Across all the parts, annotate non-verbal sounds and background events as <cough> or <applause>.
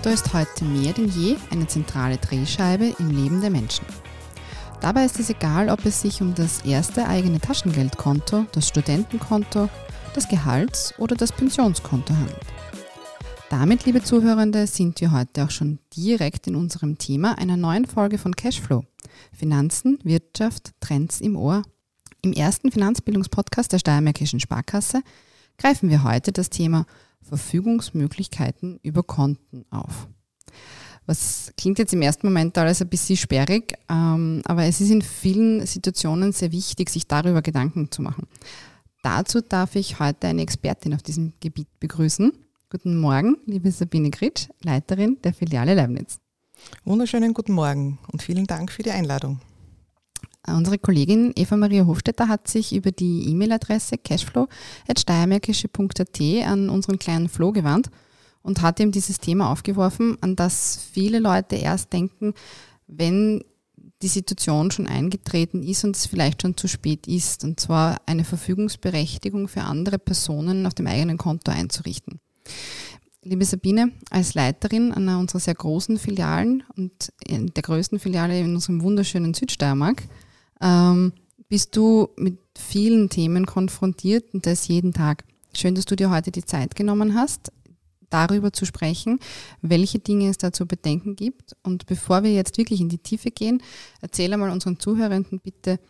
Konto ist heute mehr denn je eine zentrale Drehscheibe im Leben der Menschen. Dabei ist es egal, ob es sich um das erste eigene Taschengeldkonto, das Studentenkonto, das Gehalts- oder das Pensionskonto handelt. Damit, liebe Zuhörende, sind wir heute auch schon direkt in unserem Thema einer neuen Folge von Cashflow. Finanzen, Wirtschaft, Trends im Ohr. Im ersten Finanzbildungspodcast der Steiermärkischen Sparkasse greifen wir heute das Thema Verfügungsmöglichkeiten über Konten auf. Was klingt jetzt im ersten Moment alles ein bisschen sperrig, ähm, aber es ist in vielen Situationen sehr wichtig, sich darüber Gedanken zu machen. Dazu darf ich heute eine Expertin auf diesem Gebiet begrüßen. Guten Morgen, liebe Sabine Gritsch, Leiterin der Filiale Leibniz. Wunderschönen guten Morgen und vielen Dank für die Einladung. Unsere Kollegin Eva Maria Hofstetter hat sich über die E-Mail-Adresse cashflow.steiermärkische.at an unseren kleinen Flo gewandt und hat ihm dieses Thema aufgeworfen, an das viele Leute erst denken, wenn die Situation schon eingetreten ist und es vielleicht schon zu spät ist, und zwar eine Verfügungsberechtigung für andere Personen auf dem eigenen Konto einzurichten. Liebe Sabine, als Leiterin einer unserer sehr großen Filialen und der größten Filiale in unserem wunderschönen Südsteiermark, ähm, bist du mit vielen Themen konfrontiert und das jeden Tag. Schön, dass du dir heute die Zeit genommen hast, darüber zu sprechen, welche Dinge es da zu bedenken gibt. Und bevor wir jetzt wirklich in die Tiefe gehen, erzähle mal unseren Zuhörenden bitte,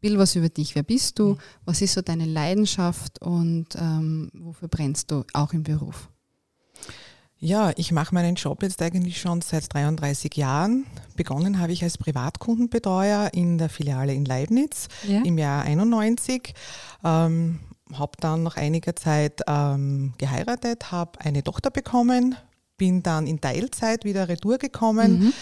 Bill, was über dich. Wer bist du? Was ist so deine Leidenschaft und ähm, wofür brennst du auch im Beruf? Ja, ich mache meinen Job jetzt eigentlich schon seit 33 Jahren. Begonnen habe ich als Privatkundenbetreuer in der Filiale in Leibniz ja. im Jahr 91. Ähm, habe dann nach einiger Zeit ähm, geheiratet, habe eine Tochter bekommen, bin dann in Teilzeit wieder retour gekommen. Mhm.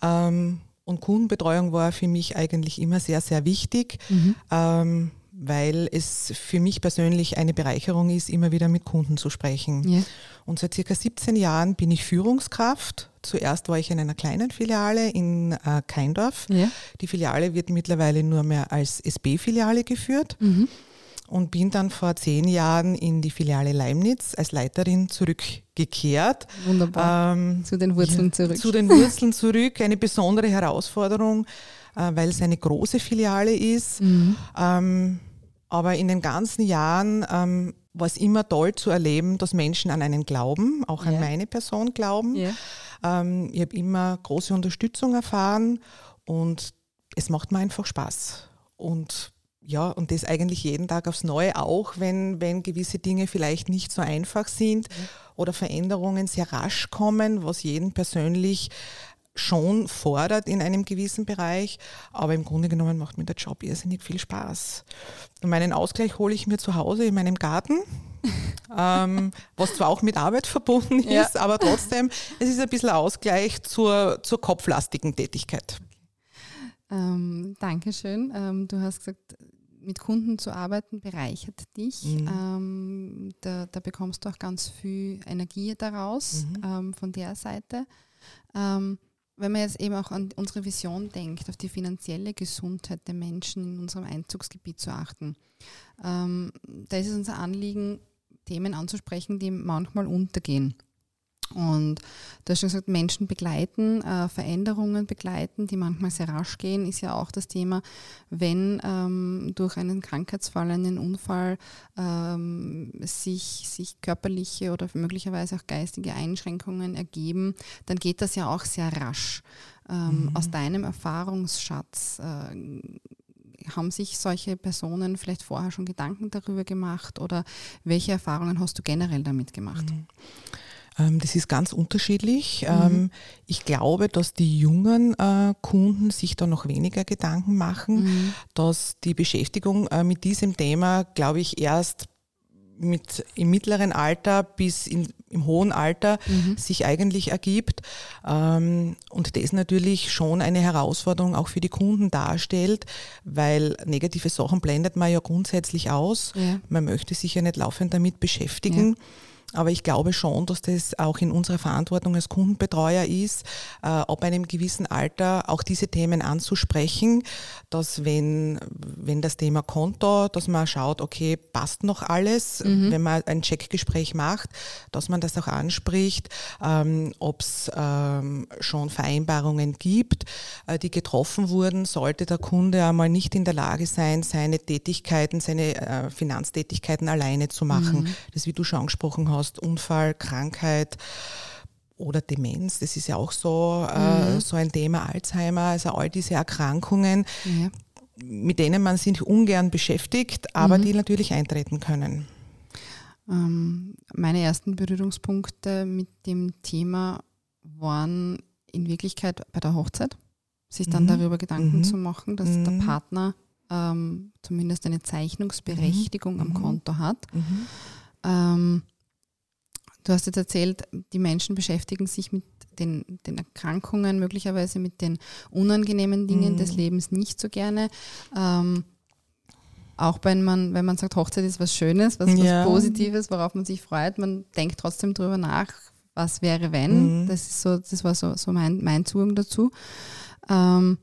Ähm, und Kundenbetreuung war für mich eigentlich immer sehr, sehr wichtig. Mhm. Ähm, weil es für mich persönlich eine Bereicherung ist, immer wieder mit Kunden zu sprechen. Ja. Und seit circa 17 Jahren bin ich Führungskraft. Zuerst war ich in einer kleinen Filiale in äh, Keindorf. Ja. Die Filiale wird mittlerweile nur mehr als SB-Filiale geführt. Mhm. Und bin dann vor zehn Jahren in die Filiale Leimnitz als Leiterin zurückgekehrt. Wunderbar. Ähm, zu den Wurzeln zurück. Zu den <laughs> Wurzeln zurück. Eine besondere Herausforderung, äh, weil es eine große Filiale ist. Mhm. Ähm, aber in den ganzen Jahren ähm, war es immer toll zu erleben, dass Menschen an einen glauben, auch an yeah. meine Person glauben. Yeah. Ähm, ich habe immer große Unterstützung erfahren und es macht mir einfach Spaß. Und ja, und das eigentlich jeden Tag aufs Neue, auch wenn, wenn gewisse Dinge vielleicht nicht so einfach sind mhm. oder Veränderungen sehr rasch kommen, was jeden persönlich schon fordert in einem gewissen Bereich, aber im Grunde genommen macht mir der Job irrsinnig viel Spaß. Und meinen Ausgleich hole ich mir zu Hause in meinem Garten, <laughs> ähm, was zwar auch mit Arbeit verbunden ist, ja. aber trotzdem, es ist ein bisschen Ausgleich zur, zur kopflastigen Tätigkeit. Ähm, Dankeschön. Ähm, du hast gesagt, mit Kunden zu arbeiten bereichert dich. Mhm. Ähm, da, da, bekommst du auch ganz viel Energie daraus mhm. ähm, von der Seite. Ähm, wenn man jetzt eben auch an unsere Vision denkt, auf die finanzielle Gesundheit der Menschen in unserem Einzugsgebiet zu achten, ähm, da ist es unser Anliegen, Themen anzusprechen, die manchmal untergehen. Und du hast schon gesagt, Menschen begleiten, äh, Veränderungen begleiten, die manchmal sehr rasch gehen, ist ja auch das Thema, wenn ähm, durch einen Krankheitsfall, einen Unfall ähm, sich, sich körperliche oder möglicherweise auch geistige Einschränkungen ergeben, dann geht das ja auch sehr rasch. Ähm, mhm. Aus deinem Erfahrungsschatz äh, haben sich solche Personen vielleicht vorher schon Gedanken darüber gemacht oder welche Erfahrungen hast du generell damit gemacht? Mhm. Ähm, das ist ganz unterschiedlich. Mhm. Ähm, ich glaube, dass die jungen äh, Kunden sich da noch weniger Gedanken machen, mhm. dass die Beschäftigung äh, mit diesem Thema, glaube ich, erst mit im mittleren Alter bis in, im hohen Alter mhm. sich eigentlich ergibt ähm, und das natürlich schon eine Herausforderung auch für die Kunden darstellt, weil negative Sachen blendet man ja grundsätzlich aus. Ja. Man möchte sich ja nicht laufend damit beschäftigen. Ja. Aber ich glaube schon, dass das auch in unserer Verantwortung als Kundenbetreuer ist, äh, ab einem gewissen Alter auch diese Themen anzusprechen, dass wenn, wenn das Thema Konto, dass man schaut, okay, passt noch alles, mhm. wenn man ein Checkgespräch macht, dass man das auch anspricht, ähm, ob es ähm, schon Vereinbarungen gibt, äh, die getroffen wurden, sollte der Kunde einmal nicht in der Lage sein, seine Tätigkeiten, seine äh, Finanztätigkeiten alleine zu machen. Mhm. Das, wie du schon angesprochen hast, Unfall, Krankheit oder Demenz, das ist ja auch so, äh, mhm. so ein Thema, Alzheimer, also all diese Erkrankungen, ja. mit denen man sich ungern beschäftigt, aber mhm. die natürlich eintreten können. Ähm, meine ersten Berührungspunkte mit dem Thema waren in Wirklichkeit bei der Hochzeit, sich dann mhm. darüber Gedanken mhm. zu machen, dass der mhm. Partner ähm, zumindest eine Zeichnungsberechtigung mhm. am Konto hat. Mhm. Ähm, du hast jetzt erzählt, die Menschen beschäftigen sich mit den, den Erkrankungen, möglicherweise mit den unangenehmen Dingen des Lebens nicht so gerne. Ähm, auch wenn man, wenn man sagt, Hochzeit ist was Schönes, was, ja. was Positives, worauf man sich freut, man denkt trotzdem darüber nach, was wäre, wenn. Mhm. Das, ist so, das war so, so mein, mein Zugang dazu. Ähm,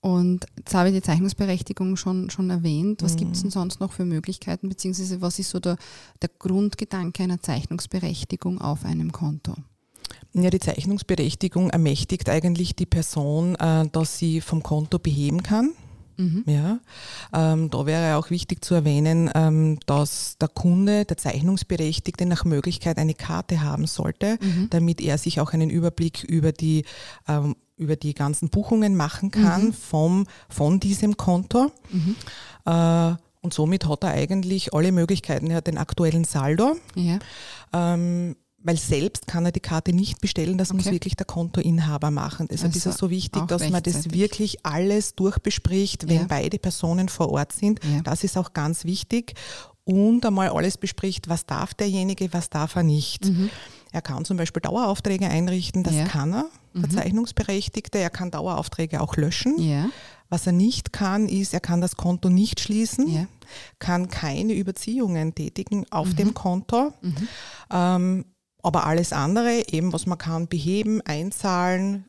und jetzt habe ich die Zeichnungsberechtigung schon, schon erwähnt. Was mhm. gibt es denn sonst noch für Möglichkeiten, beziehungsweise was ist so der, der Grundgedanke einer Zeichnungsberechtigung auf einem Konto? Ja, die Zeichnungsberechtigung ermächtigt eigentlich die Person, äh, dass sie vom Konto beheben kann. Mhm. Ja, ähm, da wäre auch wichtig zu erwähnen, ähm, dass der Kunde, der Zeichnungsberechtigte nach Möglichkeit eine Karte haben sollte, mhm. damit er sich auch einen Überblick über die ähm, über die ganzen Buchungen machen kann mhm. vom, von diesem Konto. Mhm. Äh, und somit hat er eigentlich alle Möglichkeiten. Er hat den aktuellen Saldo. Ja. Ähm, weil selbst kann er die Karte nicht bestellen, das okay. muss wirklich der Kontoinhaber machen. Deshalb also ist es so wichtig, dass man das wirklich alles durchbespricht, wenn ja. beide Personen vor Ort sind. Ja. Das ist auch ganz wichtig. Und einmal alles bespricht, was darf derjenige, was darf er nicht. Mhm. Er kann zum Beispiel Daueraufträge einrichten, das ja. kann er, der mhm. Zeichnungsberechtigte. Er kann Daueraufträge auch löschen. Was er nicht kann, ist, er kann das Konto nicht schließen, kann keine Überziehungen tätigen auf mhm. dem Konto. Mhm. Ähm, aber alles andere, eben was man kann, beheben, einzahlen,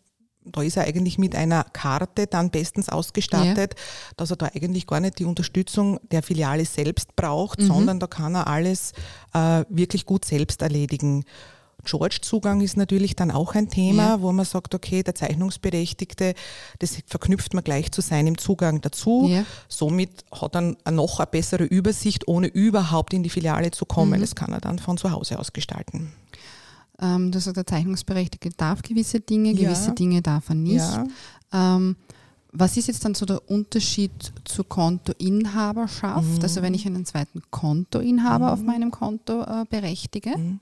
da ist er eigentlich mit einer Karte dann bestens ausgestattet, ja. dass er da eigentlich gar nicht die Unterstützung der Filiale selbst braucht, mhm. sondern da kann er alles äh, wirklich gut selbst erledigen. George-Zugang ist natürlich dann auch ein Thema, ja. wo man sagt, okay, der Zeichnungsberechtigte, das verknüpft man gleich zu seinem Zugang dazu. Ja. Somit hat er noch eine bessere Übersicht, ohne überhaupt in die Filiale zu kommen. Mhm. Das kann er dann von zu Hause aus gestalten. Ähm, sagst, der Zeichnungsberechtigte darf gewisse Dinge, gewisse ja. Dinge darf er nicht. Ähm, was ist jetzt dann so der Unterschied zur Kontoinhaberschaft? Mhm. Also wenn ich einen zweiten Kontoinhaber mhm. auf meinem Konto äh, berechtige? Mhm.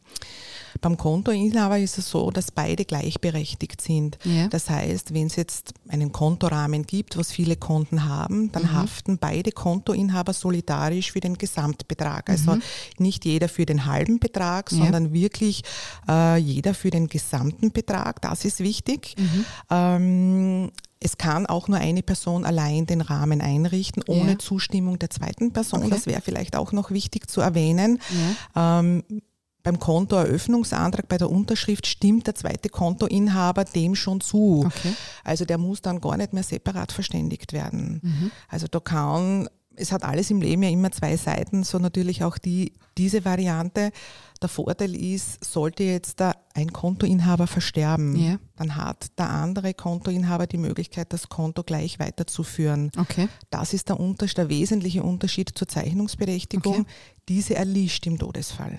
Beim Kontoinhaber ist es so, dass beide gleichberechtigt sind. Ja. Das heißt, wenn es jetzt einen Kontorahmen gibt, was viele Konten haben, dann mhm. haften beide Kontoinhaber solidarisch für den Gesamtbetrag. Also mhm. nicht jeder für den halben Betrag, ja. sondern wirklich äh, jeder für den gesamten Betrag. Das ist wichtig. Mhm. Ähm, es kann auch nur eine Person allein den Rahmen einrichten, ohne ja. Zustimmung der zweiten Person. Okay. Das wäre vielleicht auch noch wichtig zu erwähnen. Ja. Ähm, beim Kontoeröffnungsantrag, bei der Unterschrift stimmt der zweite Kontoinhaber dem schon zu. Okay. Also der muss dann gar nicht mehr separat verständigt werden. Mhm. Also da kann, es hat alles im Leben ja immer zwei Seiten, so natürlich auch die, diese Variante. Der Vorteil ist, sollte jetzt da ein Kontoinhaber versterben, ja. dann hat der andere Kontoinhaber die Möglichkeit, das Konto gleich weiterzuführen. Okay. Das ist der, Unterschied, der wesentliche Unterschied zur Zeichnungsberechtigung. Okay. Diese erlischt im Todesfall.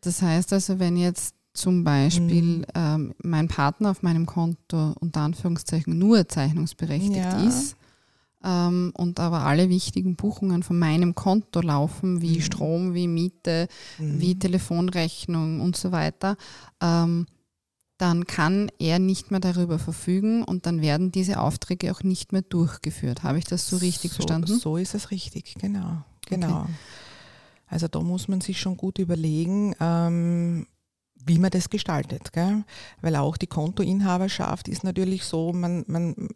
Das heißt also, wenn jetzt zum Beispiel mhm. ähm, mein Partner auf meinem Konto unter Anführungszeichen nur zeichnungsberechtigt ja. ist ähm, und aber alle wichtigen Buchungen von meinem Konto laufen, wie mhm. Strom, wie Miete, mhm. wie Telefonrechnung und so weiter, ähm, dann kann er nicht mehr darüber verfügen und dann werden diese Aufträge auch nicht mehr durchgeführt. Habe ich das so richtig so, verstanden? So ist es richtig, genau. genau. Okay. Also da muss man sich schon gut überlegen, ähm, wie man das gestaltet. Gell? Weil auch die Kontoinhaberschaft ist natürlich so, man, man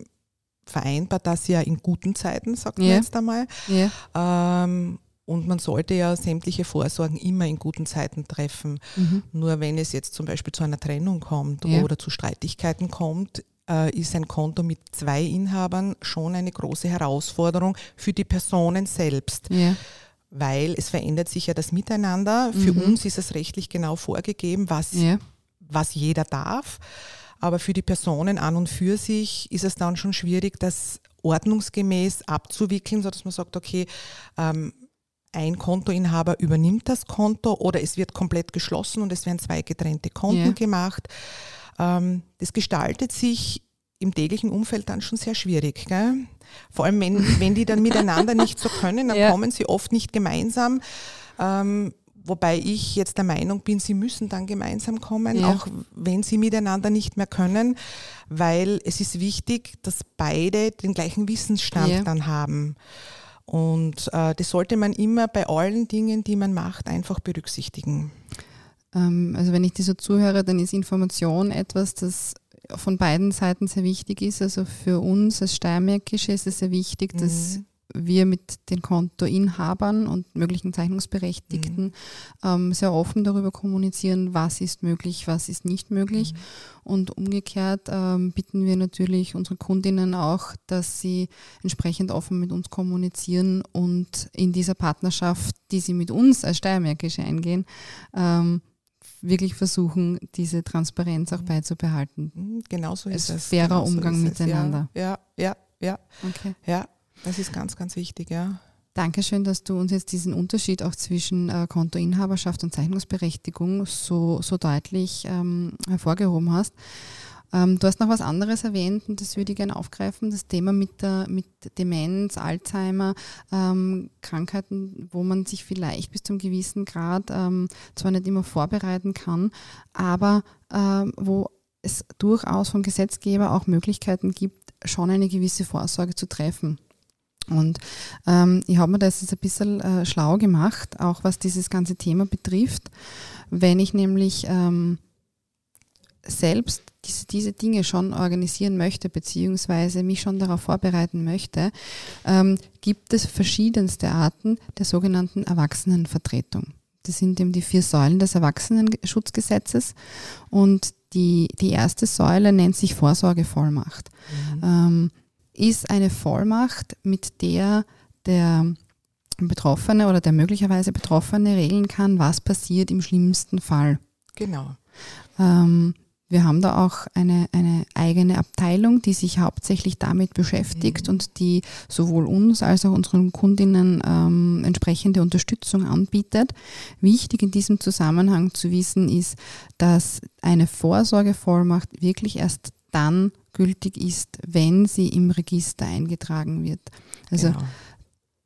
vereinbart das ja in guten Zeiten, sagt man ja. jetzt einmal. Ja. Ähm, und man sollte ja sämtliche Vorsorgen immer in guten Zeiten treffen. Mhm. Nur wenn es jetzt zum Beispiel zu einer Trennung kommt ja. oder zu Streitigkeiten kommt, äh, ist ein Konto mit zwei Inhabern schon eine große Herausforderung für die Personen selbst. Ja. Weil es verändert sich ja das Miteinander. Für mhm. uns ist es rechtlich genau vorgegeben, was, ja. was jeder darf. Aber für die Personen an und für sich ist es dann schon schwierig, das ordnungsgemäß abzuwickeln, sodass man sagt, okay, ähm, ein Kontoinhaber übernimmt das Konto oder es wird komplett geschlossen und es werden zwei getrennte Konten ja. gemacht. Ähm, das gestaltet sich im täglichen Umfeld dann schon sehr schwierig. Gell? Vor allem, wenn, <laughs> wenn die dann miteinander nicht so können, dann ja. kommen sie oft nicht gemeinsam. Ähm, Wobei ich jetzt der Meinung bin, sie müssen dann gemeinsam kommen, ja. auch wenn sie miteinander nicht mehr können, weil es ist wichtig, dass beide den gleichen Wissensstand ja. dann haben. Und äh, das sollte man immer bei allen Dingen, die man macht, einfach berücksichtigen. Ähm, also wenn ich dir so zuhöre, dann ist Information etwas, das von beiden Seiten sehr wichtig ist. Also für uns als Steiermärkische ist es sehr wichtig, dass mhm wir mit den Kontoinhabern und möglichen Zeichnungsberechtigten mhm. ähm, sehr offen darüber kommunizieren, was ist möglich, was ist nicht möglich. Mhm. Und umgekehrt ähm, bitten wir natürlich unsere Kundinnen auch, dass sie entsprechend offen mit uns kommunizieren und in dieser Partnerschaft, die sie mit uns als Steiermärkische eingehen, ähm, wirklich versuchen, diese Transparenz auch mhm. beizubehalten. Mhm, genau so ist es. Fairer genau Umgang so miteinander. Ja, ja, ja. Okay. Ja, das ist ganz, ganz wichtig, ja. Dankeschön, dass du uns jetzt diesen Unterschied auch zwischen äh, Kontoinhaberschaft und Zeichnungsberechtigung so, so deutlich ähm, hervorgehoben hast. Ähm, du hast noch was anderes erwähnt und das würde ich gerne aufgreifen, das Thema mit, der, mit Demenz, Alzheimer, ähm, Krankheiten, wo man sich vielleicht bis zum gewissen Grad ähm, zwar nicht immer vorbereiten kann, aber ähm, wo es durchaus vom Gesetzgeber auch Möglichkeiten gibt, schon eine gewisse Vorsorge zu treffen. Und ähm, ich habe mir das jetzt ein bisschen äh, schlau gemacht, auch was dieses ganze Thema betrifft. Wenn ich nämlich ähm, selbst diese, diese Dinge schon organisieren möchte, beziehungsweise mich schon darauf vorbereiten möchte, ähm, gibt es verschiedenste Arten der sogenannten Erwachsenenvertretung. Das sind eben die vier Säulen des Erwachsenenschutzgesetzes und die, die erste Säule nennt sich Vorsorgevollmacht. Mhm. Ähm, ist eine Vollmacht, mit der der Betroffene oder der möglicherweise Betroffene regeln kann, was passiert im schlimmsten Fall. Genau. Ähm, wir haben da auch eine, eine eigene Abteilung, die sich hauptsächlich damit beschäftigt mhm. und die sowohl uns als auch unseren Kundinnen ähm, entsprechende Unterstützung anbietet. Wichtig in diesem Zusammenhang zu wissen ist, dass eine Vorsorgevollmacht wirklich erst dann gültig ist, wenn sie im Register eingetragen wird. Also genau.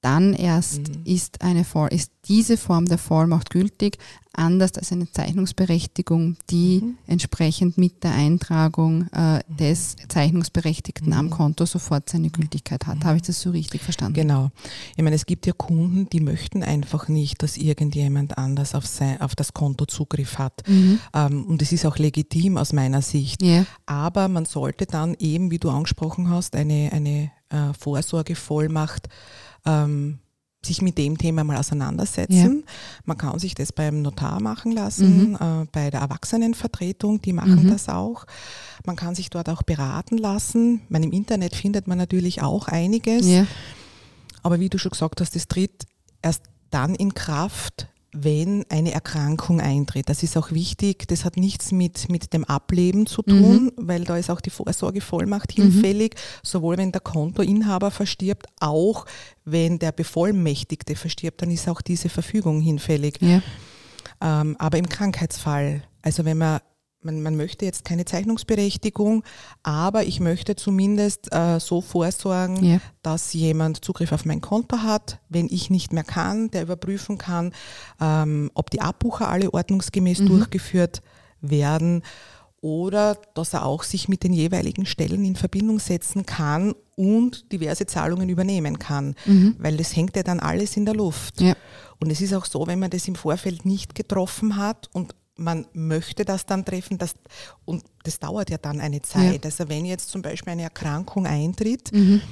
Dann erst mhm. ist, eine, ist diese Form der Vollmacht gültig anders als eine Zeichnungsberechtigung, die mhm. entsprechend mit der Eintragung äh, mhm. des Zeichnungsberechtigten mhm. am Konto sofort seine Gültigkeit hat. Mhm. Habe ich das so richtig verstanden? Genau. Ich meine, es gibt ja Kunden, die möchten einfach nicht, dass irgendjemand anders auf, sein, auf das Konto Zugriff hat. Mhm. Ähm, und es ist auch legitim aus meiner Sicht. Yeah. Aber man sollte dann eben, wie du angesprochen hast, eine, eine äh, Vorsorgevollmacht ähm, sich mit dem Thema mal auseinandersetzen. Ja. Man kann sich das beim Notar machen lassen, mhm. äh, bei der Erwachsenenvertretung, die machen mhm. das auch. Man kann sich dort auch beraten lassen. Meine, Im Internet findet man natürlich auch einiges. Ja. Aber wie du schon gesagt hast, das tritt erst dann in Kraft, wenn eine Erkrankung eintritt. Das ist auch wichtig. Das hat nichts mit, mit dem Ableben zu tun, mhm. weil da ist auch die Vorsorgevollmacht mhm. hinfällig, mhm. sowohl wenn der Kontoinhaber verstirbt, auch wenn der Bevollmächtigte verstirbt, dann ist auch diese Verfügung hinfällig. Ja. Ähm, aber im Krankheitsfall, also wenn man man, man, möchte jetzt keine Zeichnungsberechtigung, aber ich möchte zumindest äh, so vorsorgen, ja. dass jemand Zugriff auf mein Konto hat, wenn ich nicht mehr kann, der überprüfen kann, ähm, ob die Abbucher alle ordnungsgemäß mhm. durchgeführt werden oder dass er auch sich mit den jeweiligen Stellen in Verbindung setzen kann und diverse Zahlungen übernehmen kann, mhm. weil das hängt ja dann alles in der Luft. Ja. Und es ist auch so, wenn man das im Vorfeld nicht getroffen hat und man möchte das dann treffen das, und das dauert ja dann eine Zeit. Ja. Also wenn jetzt zum Beispiel eine Erkrankung eintritt, mhm.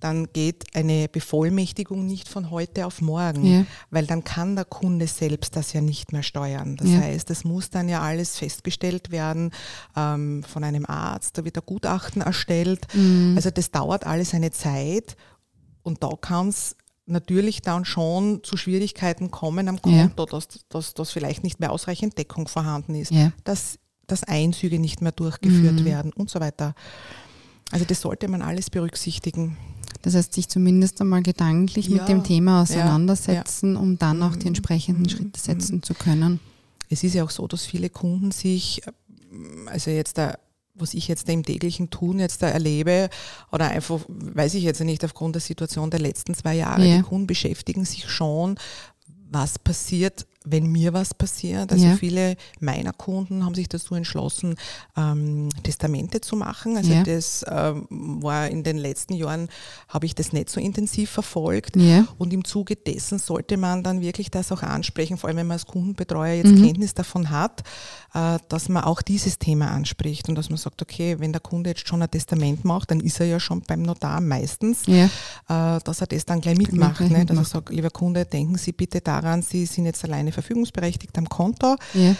dann geht eine Bevollmächtigung nicht von heute auf morgen, ja. weil dann kann der Kunde selbst das ja nicht mehr steuern. Das ja. heißt, es muss dann ja alles festgestellt werden ähm, von einem Arzt, da wird ein Gutachten erstellt. Mhm. Also das dauert alles eine Zeit und da kann es natürlich dann schon zu Schwierigkeiten kommen am Konto, ja. dass, dass, dass vielleicht nicht mehr ausreichend Deckung vorhanden ist, ja. dass, dass Einzüge nicht mehr durchgeführt mhm. werden und so weiter. Also das sollte man alles berücksichtigen. Das heißt, sich zumindest einmal gedanklich ja, mit dem Thema auseinandersetzen, um dann auch die entsprechenden mhm. Schritte setzen zu können. Es ist ja auch so, dass viele Kunden sich, also jetzt da was ich jetzt da im täglichen Tun jetzt da erlebe oder einfach, weiß ich jetzt nicht, aufgrund der Situation der letzten zwei Jahre, ja. die Kunden beschäftigen sich schon, was passiert, wenn mir was passiert. Also ja. viele meiner Kunden haben sich dazu entschlossen, ähm, Testamente zu machen. Also ja. das ähm, war in den letzten Jahren, habe ich das nicht so intensiv verfolgt. Ja. Und im Zuge dessen sollte man dann wirklich das auch ansprechen, vor allem wenn man als Kundenbetreuer jetzt mhm. Kenntnis davon hat, äh, dass man auch dieses Thema anspricht und dass man sagt, okay, wenn der Kunde jetzt schon ein Testament macht, dann ist er ja schon beim Notar meistens, äh, dass er das dann gleich mitmacht. Ne? Dass er sagt, lieber Kunde, denken Sie bitte daran, Sie sind jetzt alleine verfügungsberechtigt am Konto. Ja.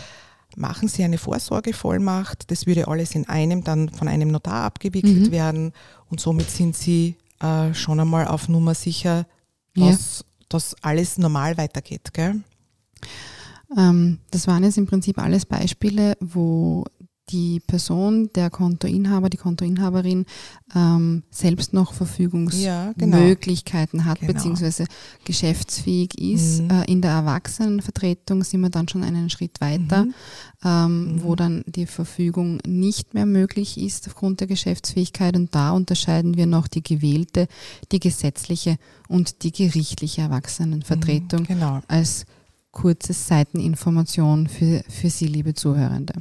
Machen Sie eine Vorsorgevollmacht. Das würde alles in einem dann von einem Notar abgewickelt mhm. werden. Und somit sind Sie äh, schon einmal auf Nummer sicher, dass, ja. dass alles normal weitergeht. Gell? Ähm, das waren jetzt im Prinzip alles Beispiele, wo die Person, der Kontoinhaber, die Kontoinhaberin ähm, selbst noch Verfügungsmöglichkeiten ja, genau. hat, genau. beziehungsweise geschäftsfähig ist. Mhm. Äh, in der Erwachsenenvertretung sind wir dann schon einen Schritt weiter, mhm. Ähm, mhm. wo dann die Verfügung nicht mehr möglich ist aufgrund der Geschäftsfähigkeit. Und da unterscheiden wir noch die gewählte, die gesetzliche und die gerichtliche Erwachsenenvertretung mhm, genau. als kurze Seiteninformation für, für Sie, liebe Zuhörende.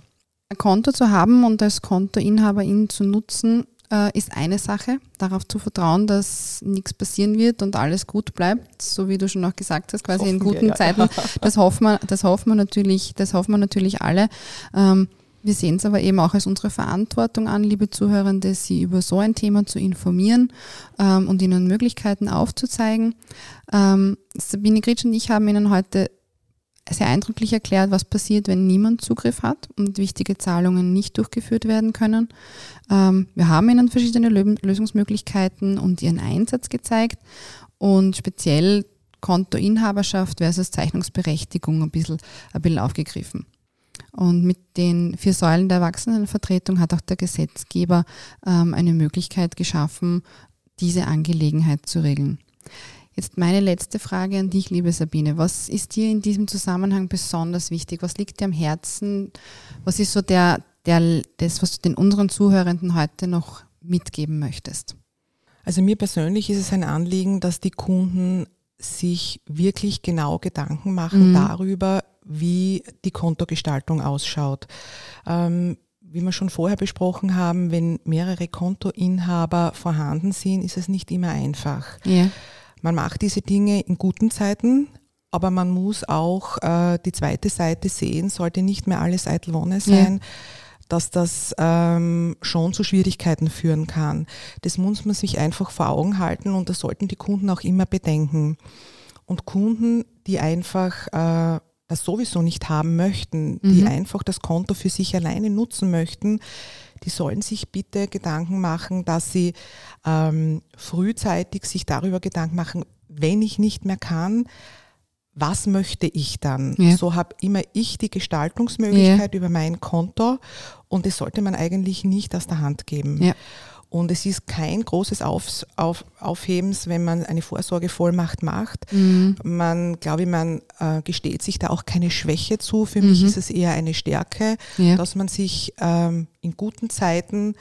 Ein Konto zu haben und als Kontoinhaberin zu nutzen, äh, ist eine Sache. Darauf zu vertrauen, dass nichts passieren wird und alles gut bleibt, so wie du schon auch gesagt hast, quasi in guten wir, ja. Zeiten. <laughs> Das hoffen wir, das hoffen wir natürlich, das hoffen wir natürlich alle. Ähm, wir sehen es aber eben auch als unsere Verantwortung an, liebe Zuhörende, Sie über so ein Thema zu informieren ähm, und Ihnen Möglichkeiten aufzuzeigen. Ähm, Sabine Gritsch und ich haben Ihnen heute sehr eindrücklich erklärt, was passiert, wenn niemand Zugriff hat und wichtige Zahlungen nicht durchgeführt werden können. Ähm, wir haben Ihnen verschiedene Lösungsmöglichkeiten und Ihren Einsatz gezeigt und speziell Kontoinhaberschaft versus Zeichnungsberechtigung ein bisschen, ein bisschen aufgegriffen. Und mit den vier Säulen der Erwachsenenvertretung hat auch der Gesetzgeber ähm, eine Möglichkeit geschaffen, diese Angelegenheit zu regeln. Jetzt meine letzte Frage an dich, liebe Sabine. Was ist dir in diesem Zusammenhang besonders wichtig? Was liegt dir am Herzen? Was ist so der, der, das, was du den unseren Zuhörenden heute noch mitgeben möchtest? Also mir persönlich ist es ein Anliegen, dass die Kunden sich wirklich genau Gedanken machen mhm. darüber, wie die Kontogestaltung ausschaut. Ähm, wie wir schon vorher besprochen haben, wenn mehrere Kontoinhaber vorhanden sind, ist es nicht immer einfach. Ja. Man macht diese Dinge in guten Zeiten, aber man muss auch äh, die zweite Seite sehen, sollte nicht mehr alles eitel Wonne sein. Ja dass das ähm, schon zu Schwierigkeiten führen kann. Das muss man sich einfach vor Augen halten und das sollten die Kunden auch immer bedenken. Und Kunden, die einfach äh, sowieso nicht haben möchten, die mhm. einfach das Konto für sich alleine nutzen möchten, die sollen sich bitte Gedanken machen, dass sie ähm, frühzeitig sich darüber Gedanken machen, wenn ich nicht mehr kann, was möchte ich dann? Ja. So habe immer ich die Gestaltungsmöglichkeit ja. über mein Konto und das sollte man eigentlich nicht aus der Hand geben. Ja. Und es ist kein großes Auf, Auf, Aufhebens, wenn man eine Vorsorgevollmacht macht. Mhm. Man, glaube ich, man äh, gesteht sich da auch keine Schwäche zu. Für mhm. mich ist es eher eine Stärke, ja. dass man sich ähm, in guten Zeiten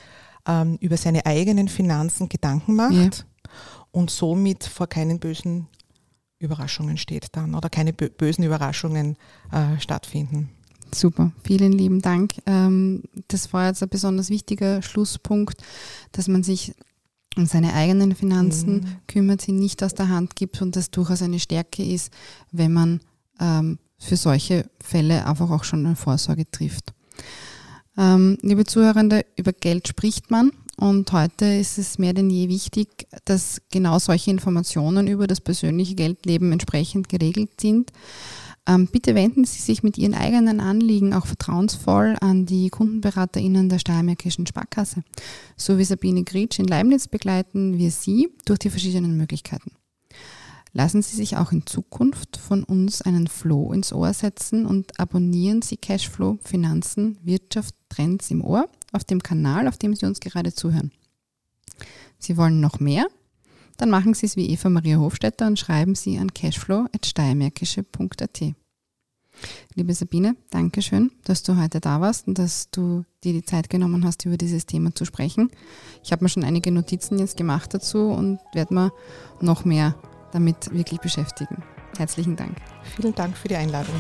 ähm, über seine eigenen Finanzen Gedanken macht ja. und somit vor keinen bösen Überraschungen steht dann oder keine bösen Überraschungen äh, stattfinden. Super, vielen lieben Dank. Ähm, das war jetzt ein besonders wichtiger Schlusspunkt, dass man sich um seine eigenen Finanzen mhm. kümmert, sie nicht aus der Hand gibt und das durchaus eine Stärke ist, wenn man ähm, für solche Fälle einfach auch schon eine Vorsorge trifft. Ähm, liebe Zuhörende, über Geld spricht man und heute ist es mehr denn je wichtig, dass genau solche Informationen über das persönliche Geldleben entsprechend geregelt sind. Ähm, bitte wenden Sie sich mit Ihren eigenen Anliegen auch vertrauensvoll an die KundenberaterInnen der Steiermärkischen Sparkasse. So wie Sabine Gritsch in Leibniz begleiten wir Sie durch die verschiedenen Möglichkeiten. Lassen Sie sich auch in Zukunft von uns einen Flow ins Ohr setzen und abonnieren Sie Cashflow, Finanzen, Wirtschaft, Trends im Ohr auf dem Kanal, auf dem Sie uns gerade zuhören. Sie wollen noch mehr? Dann machen Sie es wie Eva Maria Hofstetter und schreiben Sie an cashflow.steiermärkische.at. Liebe Sabine, danke schön, dass du heute da warst und dass du dir die Zeit genommen hast, über dieses Thema zu sprechen. Ich habe mir schon einige Notizen jetzt gemacht dazu und werde mir noch mehr damit wirklich beschäftigen. Herzlichen Dank. Vielen Dank für die Einladung.